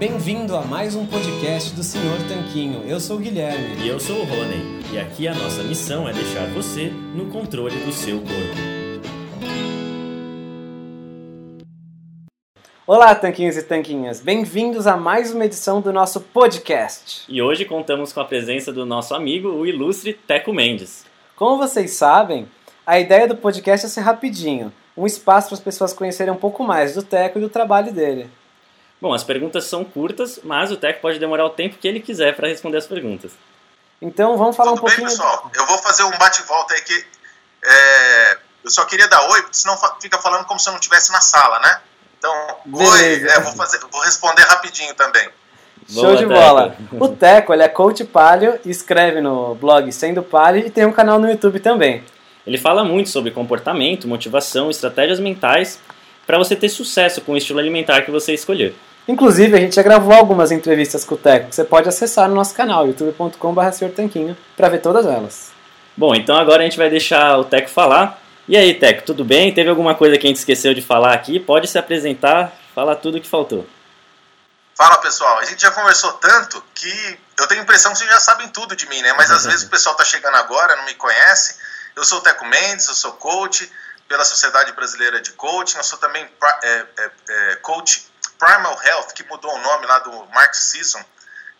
Bem-vindo a mais um podcast do Senhor Tanquinho. Eu sou o Guilherme. E eu sou o Rony. E aqui a nossa missão é deixar você no controle do seu corpo. Olá, tanquinhos e tanquinhas. Bem-vindos a mais uma edição do nosso podcast. E hoje contamos com a presença do nosso amigo, o ilustre Teco Mendes. Como vocês sabem, a ideia do podcast é ser rapidinho, um espaço para as pessoas conhecerem um pouco mais do Teco e do trabalho dele. Bom, as perguntas são curtas, mas o Teco pode demorar o tempo que ele quiser para responder as perguntas. Então vamos falar Tudo um pouquinho. bem, pessoal? Eu vou fazer um bate-volta aí que é, eu só queria dar oi, porque senão fica falando como se eu não estivesse na sala, né? Então, oi, Beleza. é, vou, fazer, vou responder rapidinho também. Show Boa, de Teco. bola. O Teco, ele é coach palio, escreve no blog Sendo Palio e tem um canal no YouTube também. Ele fala muito sobre comportamento, motivação, estratégias mentais para você ter sucesso com o estilo alimentar que você escolher. Inclusive, a gente já gravou algumas entrevistas com o Teco, que você pode acessar no nosso canal, youtube.com.br para ver todas elas. Bom, então agora a gente vai deixar o Teco falar. E aí, Teco, tudo bem? Teve alguma coisa que a gente esqueceu de falar aqui? Pode se apresentar, falar tudo o que faltou. Fala, pessoal. A gente já conversou tanto que eu tenho a impressão que vocês já sabem tudo de mim, né? Mas às vezes o pessoal tá chegando agora, não me conhece. Eu sou o Teco Mendes, eu sou coach pela Sociedade Brasileira de Coaching. Eu sou também é, é, é, coach Primal Health, que mudou o nome lá do Mark Sisson,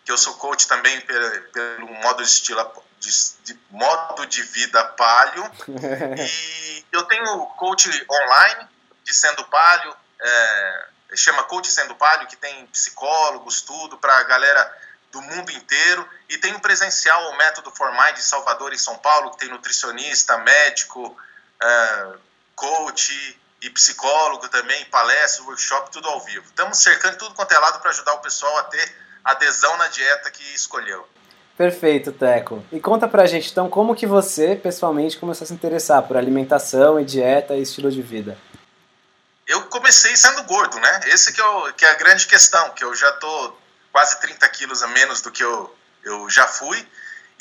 que eu sou coach também pelo, pelo modo de estilo de, de modo de vida palio. E eu tenho coach online de Sendo Palio, é, chama Coach Sendo Palio, que tem psicólogos, tudo, para a galera do mundo inteiro. E tem o presencial, o Método Formai de Salvador em São Paulo, que tem nutricionista, médico, é, coach e psicólogo também, palestra, workshop, tudo ao vivo. Estamos cercando tudo quanto é lado para ajudar o pessoal a ter adesão na dieta que escolheu. Perfeito, Teco. E conta pra gente, então, como que você, pessoalmente, começou a se interessar por alimentação e dieta e estilo de vida? eu comecei sendo gordo, né? Esse que é, o, que é a grande questão, que eu já tô quase 30 quilos a menos do que eu, eu já fui.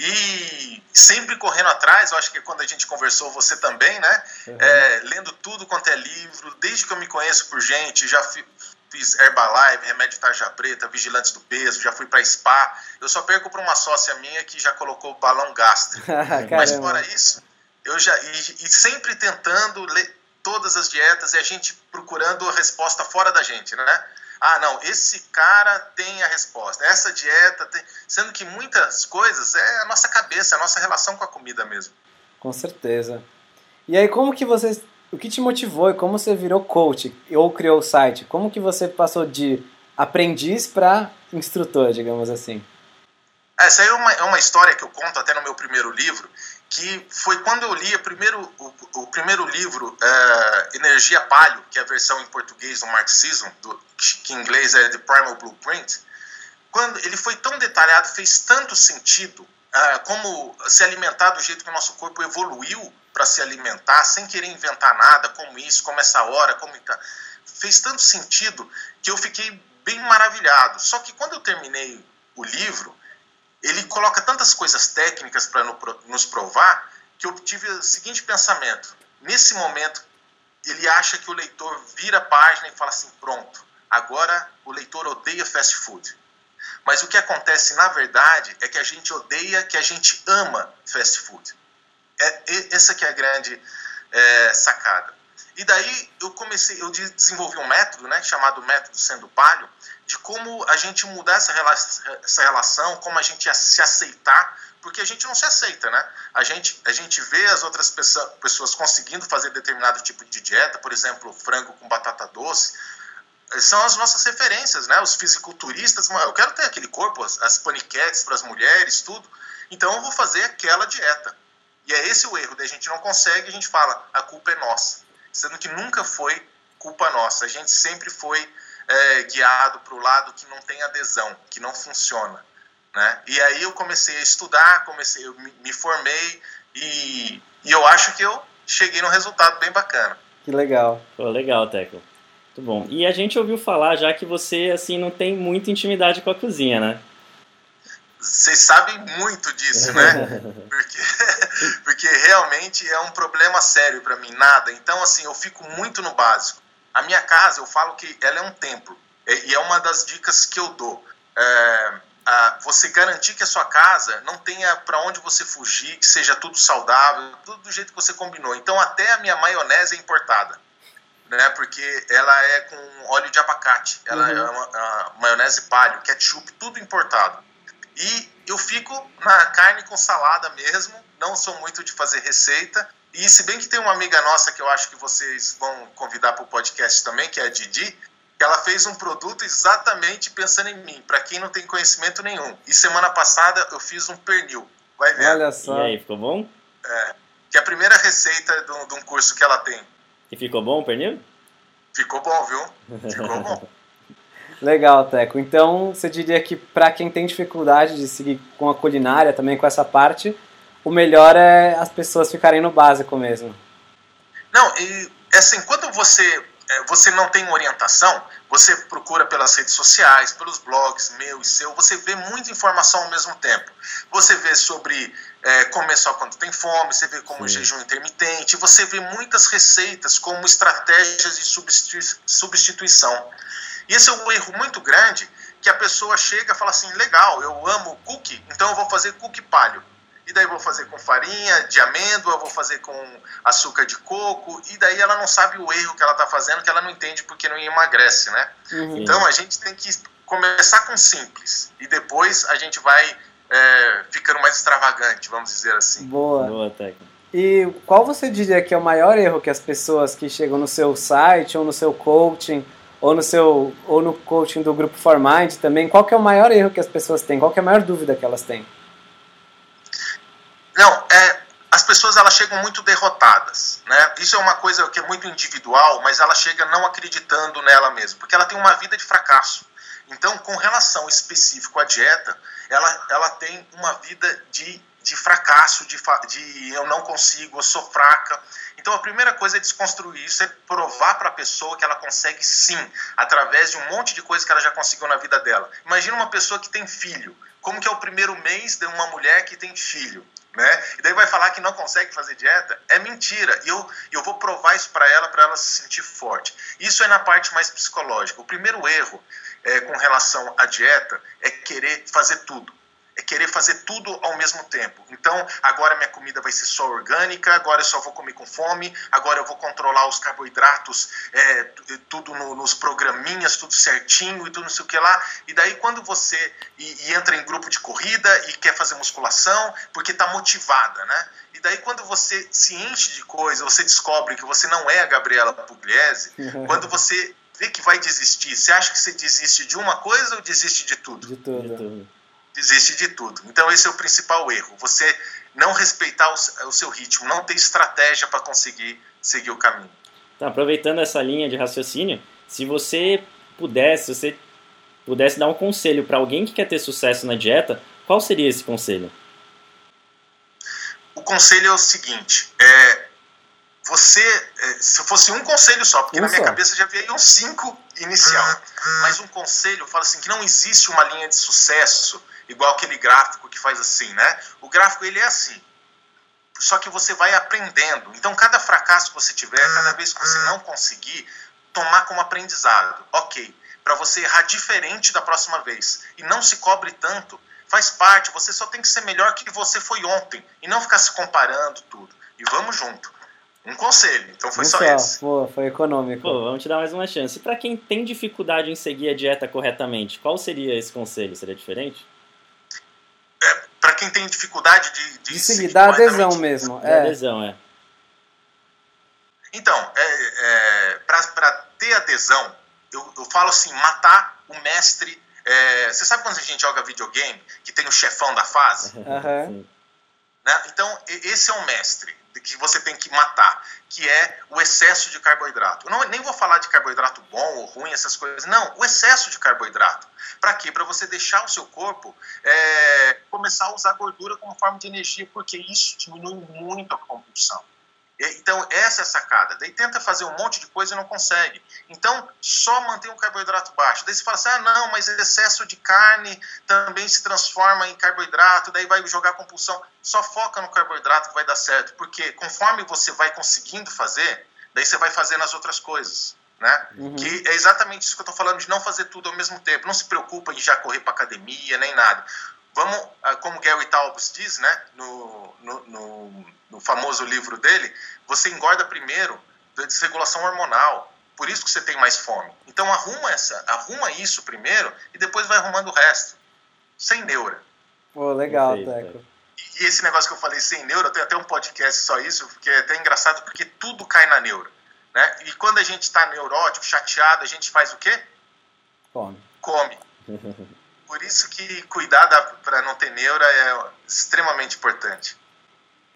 E sempre correndo atrás, eu acho que quando a gente conversou, você também, né? É, lendo tudo quanto é livro, desde que eu me conheço por gente, já fi- fiz Herbalife, Remédio Tarja Preta, Vigilantes do Peso, já fui para spa. Eu só perco para uma sócia minha que já colocou balão gástrico. Mas Caramba. fora isso, eu já e, e sempre tentando ler todas as dietas e a gente procurando a resposta fora da gente, né? Ah, não, esse cara tem a resposta. Essa dieta tem, sendo que muitas coisas é a nossa cabeça, a nossa relação com a comida mesmo. Com certeza. E aí, como que você... O que te motivou e como você virou coach ou criou o site? Como que você passou de aprendiz para instrutor, digamos assim? Essa aí é uma, é uma história que eu conto até no meu primeiro livro, que foi quando eu li primeiro, o, o primeiro livro, eh, Energia Palio, que é a versão em português do marxismo, do, que em inglês é The Primal Blueprint. Quando ele foi tão detalhado, fez tanto sentido, ah, como se alimentar do jeito que o nosso corpo evoluiu para se alimentar, sem querer inventar nada, como isso, como essa hora, como tá. fez tanto sentido que eu fiquei bem maravilhado. Só que quando eu terminei o livro, ele coloca tantas coisas técnicas para nos provar que eu tive o seguinte pensamento: nesse momento, ele acha que o leitor vira a página e fala assim: pronto, agora o leitor odeia fast food. Mas o que acontece na verdade é que a gente odeia, que a gente ama fast food. É, essa que é a grande é, sacada. E daí eu comecei, eu desenvolvi um método, né, chamado método sendo palio, de como a gente mudar essa relação, essa relação, como a gente se aceitar, porque a gente não se aceita, né? A gente, a gente vê as outras pessoas conseguindo fazer determinado tipo de dieta, por exemplo, frango com batata doce, são as nossas referências, né? Os fisiculturistas, eu quero ter aquele corpo, as, as paniquetes para as mulheres, tudo. Então eu vou fazer aquela dieta. E é esse o erro, daí a gente não consegue, a gente fala, a culpa é nossa. Sendo que nunca foi culpa nossa, a gente sempre foi é, guiado para o lado que não tem adesão, que não funciona. Né? E aí eu comecei a estudar, comecei, eu me, me formei e, e eu acho que eu cheguei num resultado bem bacana. Que legal. Pô, legal, Teco. Muito bom. E a gente ouviu falar já que você assim não tem muita intimidade com a cozinha, né? Vocês sabem muito disso, né? Porque, porque realmente é um problema sério para mim, nada. Então, assim, eu fico muito no básico. A minha casa, eu falo que ela é um templo. E é uma das dicas que eu dou. É, a, você garantir que a sua casa não tenha para onde você fugir, que seja tudo saudável, tudo do jeito que você combinou. Então, até a minha maionese é importada. Né, porque ela é com óleo de abacate, ela uhum. é uma, uma maionese palho, ketchup, tudo importado. E eu fico na carne com salada mesmo, não sou muito de fazer receita. E se bem que tem uma amiga nossa que eu acho que vocês vão convidar para o podcast também, que é a Didi, que ela fez um produto exatamente pensando em mim, para quem não tem conhecimento nenhum. E semana passada eu fiz um pernil. Vai ver. Olha só. E aí, ficou bom? É, que é a primeira receita de um, de um curso que ela tem. E ficou bom o pernil? Ficou bom, viu? Ficou bom. Legal, Teco. Então, você diria que para quem tem dificuldade de seguir com a culinária, também com essa parte, o melhor é as pessoas ficarem no básico mesmo. Não, e assim, quando você é, você não tem orientação, você procura pelas redes sociais, pelos blogs meu e seu, você vê muita informação ao mesmo tempo. Você vê sobre é, comer só quando tem fome, você vê como Sim. jejum intermitente, você vê muitas receitas como estratégias de substituição. E esse é um erro muito grande que a pessoa chega e fala assim: legal, eu amo cookie, então eu vou fazer cookie palho. E daí eu vou fazer com farinha de amêndoa, vou fazer com açúcar de coco, e daí ela não sabe o erro que ela está fazendo, que ela não entende porque não emagrece, né? Uhum. Então a gente tem que começar com simples, e depois a gente vai é, ficando mais extravagante, vamos dizer assim. Boa. Boa técnica. E qual você diria que é o maior erro que as pessoas que chegam no seu site ou no seu coaching ou no seu ou no coaching do grupo Formind também, qual que é o maior erro que as pessoas têm? Qual que é a maior dúvida que elas têm? Não, é, as pessoas elas chegam muito derrotadas, né? Isso é uma coisa que é muito individual, mas ela chega não acreditando nela mesma, porque ela tem uma vida de fracasso. Então, com relação específico à dieta, ela, ela tem uma vida de, de fracasso, de, de eu não consigo, eu sou fraca. Então, a primeira coisa é desconstruir isso, é provar para a pessoa que ela consegue sim, através de um monte de coisas que ela já conseguiu na vida dela. Imagina uma pessoa que tem filho. Como que é o primeiro mês de uma mulher que tem filho? Né? E daí vai falar que não consegue fazer dieta? É mentira. E eu, eu vou provar isso para ela, para ela se sentir forte. Isso é na parte mais psicológica. O primeiro erro é, com relação à dieta é querer fazer tudo é querer fazer tudo ao mesmo tempo. Então, agora minha comida vai ser só orgânica, agora eu só vou comer com fome, agora eu vou controlar os carboidratos, é, tudo no, nos programinhas, tudo certinho e tudo não sei o que lá. E daí, quando você e, e entra em grupo de corrida e quer fazer musculação, porque está motivada, né? E daí, quando você se enche de coisa, você descobre que você não é a Gabriela Pugliese, uhum. quando você vê que vai desistir, você acha que você desiste de uma coisa ou desiste de tudo? De tudo. De tudo desiste de tudo. Então esse é o principal erro. Você não respeitar o, seu ritmo, não ter estratégia para conseguir seguir o caminho. Tá, aproveitando essa linha de raciocínio, se você pudesse, se você pudesse dar um conselho para alguém que quer ter sucesso na dieta, qual seria esse conselho? O conselho é o seguinte: é, você, é, se fosse um conselho só, porque na minha cabeça já veio um cinco inicial, mas um conselho fala assim que não existe uma linha de sucesso igual aquele gráfico que faz assim, né? O gráfico ele é assim. Só que você vai aprendendo. Então, cada fracasso que você tiver, cada vez que você não conseguir, tomar como aprendizado. Ok, para você errar diferente da próxima vez. E não se cobre tanto. Faz parte, você só tem que ser melhor que você foi ontem. E não ficar se comparando tudo. E vamos junto. Um conselho, então foi um só, só esse. Pô, foi econômico. Pô, vamos te dar mais uma chance. E para quem tem dificuldade em seguir a dieta corretamente, qual seria esse conselho? Seria diferente? é, para quem tem dificuldade de, de, de seguir, dá adesão mesmo. É. adesão, é. Então, é, é, para ter adesão, eu, eu falo assim, matar o mestre. É, você sabe quando a gente joga videogame, que tem o chefão da fase? Uhum. Né? Então, esse é o mestre que você tem que matar, que é o excesso de carboidrato. Eu não, nem vou falar de carboidrato bom ou ruim, essas coisas. Não, o excesso de carboidrato. Para quê? Para você deixar o seu corpo é, começar a usar gordura como forma de energia, porque isso diminui muito a compulsão. Então, essa é a sacada. Daí tenta fazer um monte de coisa e não consegue. Então, só mantém o carboidrato baixo. Daí você fala assim: ah, não, mas excesso de carne também se transforma em carboidrato, daí vai jogar compulsão. Só foca no carboidrato que vai dar certo. Porque conforme você vai conseguindo fazer, daí você vai fazendo as outras coisas. Né? Uhum. Que é exatamente isso que eu estou falando, de não fazer tudo ao mesmo tempo. Não se preocupa em já correr para academia, nem nada. Vamos, ah, como Gary Taubes diz, né, no, no, no, no famoso livro dele, você engorda primeiro da desregulação hormonal. Por isso que você tem mais fome. Então arruma essa, arruma isso primeiro e depois vai arrumando o resto. Sem neura. Pô, legal, Teco. E esse negócio que eu falei sem neura, tem até um podcast só isso, que é até engraçado porque tudo cai na neura. Né? E quando a gente está neurótico, chateado, a gente faz o quê? Come. Come. Por isso que cuidar para não ter neura é extremamente importante.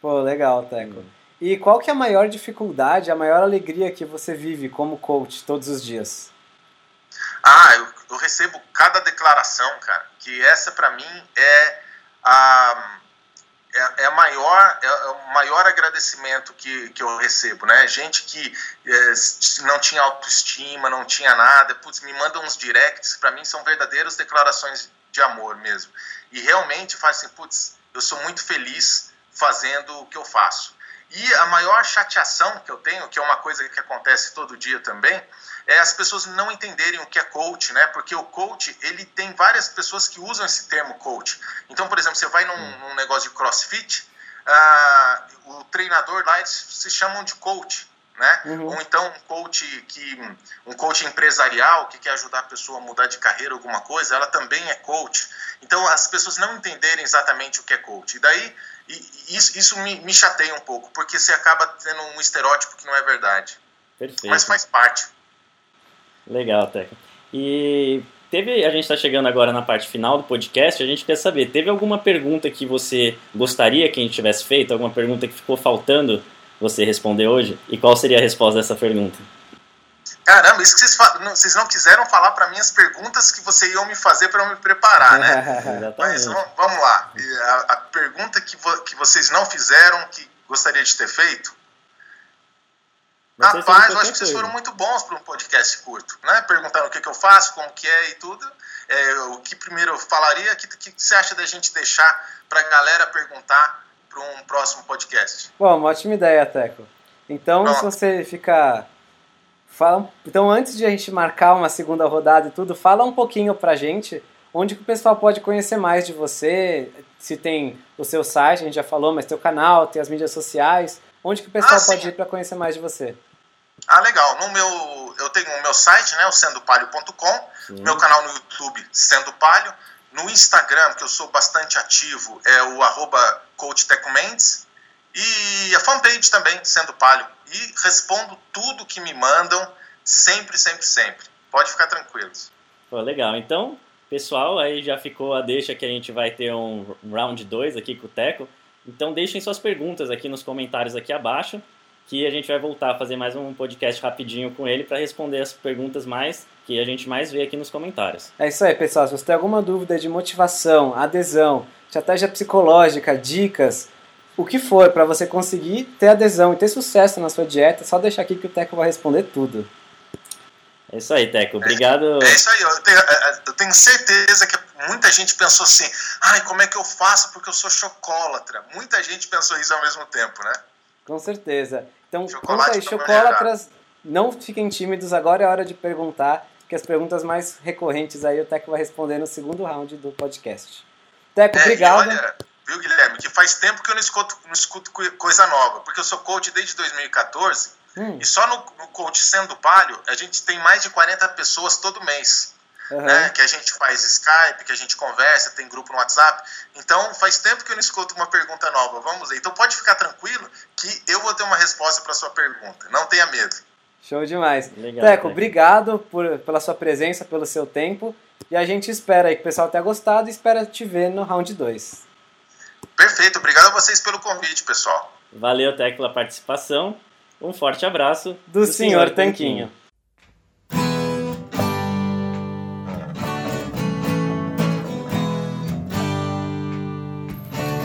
Pô, legal, Teco. E qual que é a maior dificuldade, a maior alegria que você vive como coach todos os dias? Ah, eu, eu recebo cada declaração, cara, que essa para mim é a é, é, maior, é, é, o maior agradecimento que, que eu recebo, né? Gente que é, não tinha autoestima, não tinha nada, putz, me mandam uns directs, para mim são verdadeiras declarações de amor mesmo. E realmente faz assim, putz, eu sou muito feliz fazendo o que eu faço. E a maior chateação que eu tenho, que é uma coisa que acontece todo dia também, é as pessoas não entenderem o que é coach, né? Porque o coach, ele tem várias pessoas que usam esse termo coach. Então, por exemplo, você vai num, num negócio de crossfit, uh, o treinador lá, eles se chamam de coach, né? Uhum. Ou então um coach que um coach empresarial que quer ajudar a pessoa a mudar de carreira alguma coisa, ela também é coach. Então as pessoas não entenderem exatamente o que é coach. E daí e isso, isso me, me chateia um pouco, porque você acaba tendo um estereótipo que não é verdade. Perfeito. Mas faz parte. Legal, Teca. E teve, a gente está chegando agora na parte final do podcast, a gente quer saber, teve alguma pergunta que você gostaria que a gente tivesse feito, alguma pergunta que ficou faltando você responder hoje? E qual seria a resposta dessa pergunta? Caramba, isso que vocês, vocês não quiseram falar para mim as perguntas que vocês iam me fazer para eu me preparar, né? Mas vamos lá. A, a pergunta que, vo, que vocês não fizeram, que gostaria de ter feito, Rapaz, eu acho que vocês foram muito bons para um podcast curto, né? Perguntando o que, que, eu faço, como que é e tudo. É, o que primeiro eu falaria, o que, que, você acha da gente deixar para a galera perguntar para um próximo podcast? Bom, uma ótima ideia, Teco. Então, Pronto. se você ficar... Fala... Então, antes de a gente marcar uma segunda rodada e tudo, fala um pouquinho para a gente onde que o pessoal pode conhecer mais de você, se tem o seu site, a gente já falou, mas tem o canal, tem as mídias sociais, Onde que o pessoal ah, pode ir para conhecer mais de você? Ah, legal. No meu, eu tenho o meu site, né, o sendopalio.com, meu canal no YouTube, Sendo Palio, no Instagram, que eu sou bastante ativo, é o arroba e a fanpage também, Sendo Palio. E respondo tudo que me mandam, sempre, sempre, sempre. Pode ficar tranquilos. Pô, legal. Então, pessoal, aí já ficou a deixa que a gente vai ter um round 2 aqui com o Teco. Então deixem suas perguntas aqui nos comentários aqui abaixo, que a gente vai voltar a fazer mais um podcast rapidinho com ele para responder as perguntas mais que a gente mais vê aqui nos comentários. É isso aí, pessoal. Se você tem alguma dúvida de motivação, adesão, estratégia psicológica, dicas, o que for para você conseguir ter adesão e ter sucesso na sua dieta, é só deixar aqui que o Teco vai responder tudo. É isso aí, Teco. Obrigado. É, é isso aí. Eu tenho, é, é, eu tenho, certeza que muita gente pensou assim: ai, como é que eu faço porque eu sou chocólatra? Muita gente pensou isso ao mesmo tempo, né? Com certeza. Então, conta aí, chocólatras, não fiquem tímidos, agora é hora de perguntar, que as perguntas mais recorrentes aí o Teco vai responder no segundo round do podcast. Teco, é, obrigado. Olha, viu, Guilherme, que faz tempo que eu não escuto, não escuto coisa nova, porque eu sou coach desde 2014 Hum. E só no, no Coach Sendo Palio, a gente tem mais de 40 pessoas todo mês. Uhum. Né, que a gente faz Skype, que a gente conversa, tem grupo no WhatsApp. Então, faz tempo que eu não escuto uma pergunta nova. Vamos ver. Então, pode ficar tranquilo que eu vou ter uma resposta para sua pergunta. Não tenha medo. Show demais. Legal, Teco, obrigado por, pela sua presença, pelo seu tempo. E a gente espera aí que o pessoal tenha gostado e espera te ver no round 2. Perfeito, obrigado a vocês pelo convite, pessoal. Valeu, Tec, pela participação. Um forte abraço do, do senhor, Tanquinho.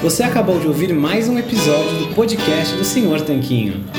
Você acabou de ouvir mais um episódio do podcast do Senhor Tanquinho.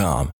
com.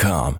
com.